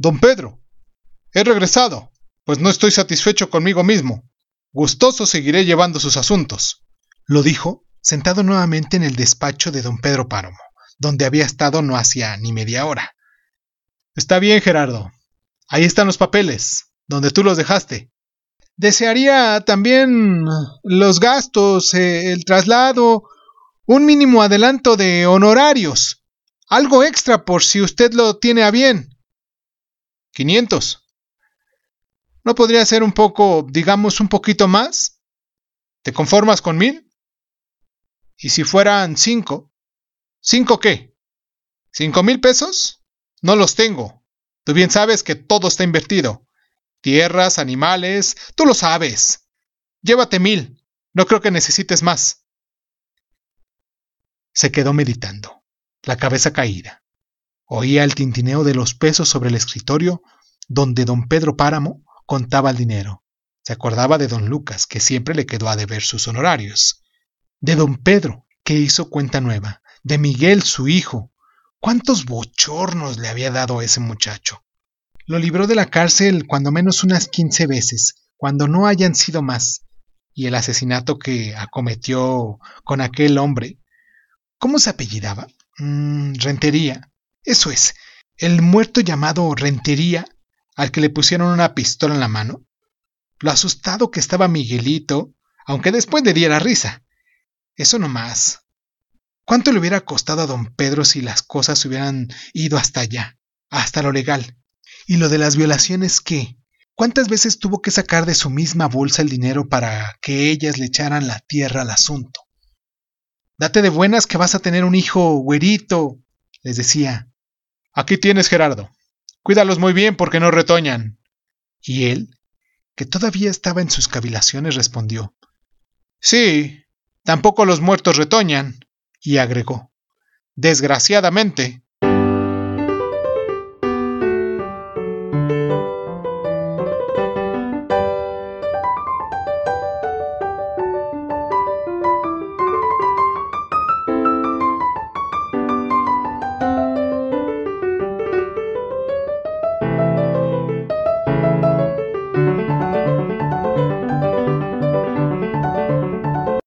Don Pedro, he regresado, pues no estoy satisfecho conmigo mismo. Gustoso seguiré llevando sus asuntos, lo dijo, sentado nuevamente en el despacho de don Pedro Páramo, donde había estado no hacía ni media hora. Está bien, Gerardo. Ahí están los papeles, donde tú los dejaste. Desearía también los gastos, eh, el traslado, un mínimo adelanto de honorarios. Algo extra por si usted lo tiene a bien. 500. ¿No podría ser un poco, digamos, un poquito más? ¿Te conformas con mil? ¿Y si fueran cinco? ¿Cinco qué? ¿Cinco mil pesos? No los tengo. Tú bien sabes que todo está invertido. Tierras, animales, tú lo sabes. Llévate mil. No creo que necesites más. Se quedó meditando, la cabeza caída. Oía el tintineo de los pesos sobre el escritorio donde don Pedro Páramo contaba el dinero. Se acordaba de don Lucas, que siempre le quedó a deber sus honorarios. De don Pedro, que hizo cuenta nueva. De Miguel, su hijo. ¿Cuántos bochornos le había dado a ese muchacho? Lo libró de la cárcel cuando menos unas quince veces, cuando no hayan sido más. Y el asesinato que acometió con aquel hombre. ¿Cómo se apellidaba? Mm, Rentería. Eso es. El muerto llamado Rentería, al que le pusieron una pistola en la mano. Lo asustado que estaba Miguelito, aunque después le diera risa. Eso no más. ¿Cuánto le hubiera costado a don Pedro si las cosas hubieran ido hasta allá, hasta lo legal? ¿Y lo de las violaciones qué? ¿Cuántas veces tuvo que sacar de su misma bolsa el dinero para que ellas le echaran la tierra al asunto? Date de buenas que vas a tener un hijo güerito, les decía. Aquí tienes, Gerardo. Cuídalos muy bien porque no retoñan. Y él, que todavía estaba en sus cavilaciones, respondió. Sí, tampoco los muertos retoñan. Y agregó. Desgraciadamente.